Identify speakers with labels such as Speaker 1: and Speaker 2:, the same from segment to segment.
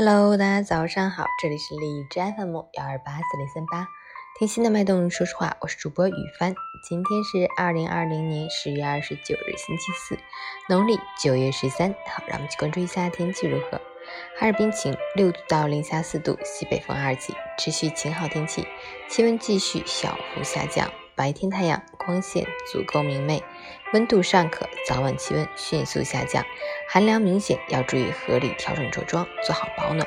Speaker 1: Hello，大家早上好，这里是荔枝 FM 幺二八四零三八，听心的脉动。说实话，我是主播雨帆。今天是二零二零年十月二十九日，星期四，农历九月十三。好，让我们去关注一下天气如何。哈尔滨晴，六度到零下四度，西北风二级，持续晴好天气，气温继续小幅下降。白天太阳光线足够明媚，温度尚可，早晚气温迅速下降，寒凉明显，要注意合理调整着装，做好保暖，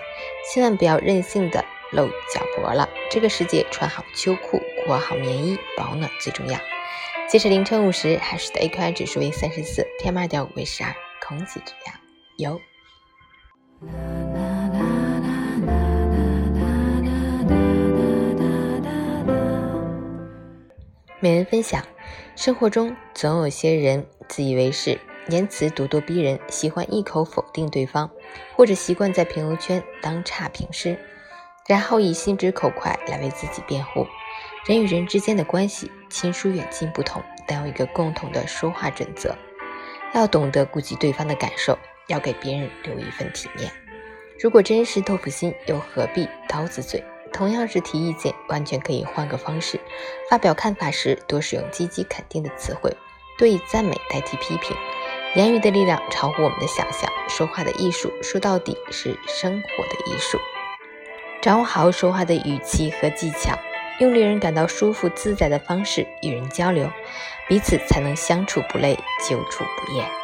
Speaker 1: 千万不要任性的露脚脖了。这个时节穿好秋裤，裹好棉衣，保暖最重要。截止凌晨五时，海市的 AQI 指数为三十四，PM 二点五为十二，空气质量优。每人分享，生活中总有些人自以为是，言辞咄咄逼人，喜欢一口否定对方，或者习惯在朋友圈当差评师，然后以心直口快来为自己辩护。人与人之间的关系，亲疏远近不同，但有一个共同的说话准则：要懂得顾及对方的感受，要给别人留一份体面。如果真是豆腐心，又何必刀子嘴？同样是提意见，完全可以换个方式。发表看法时，多使用积极肯定的词汇，多以赞美代替批评。言语的力量超乎我们的想象，说话的艺术说到底是生活的艺术。掌握好说话的语气和技巧，用令人感到舒服自在的方式与人交流，彼此才能相处不累，久处不厌。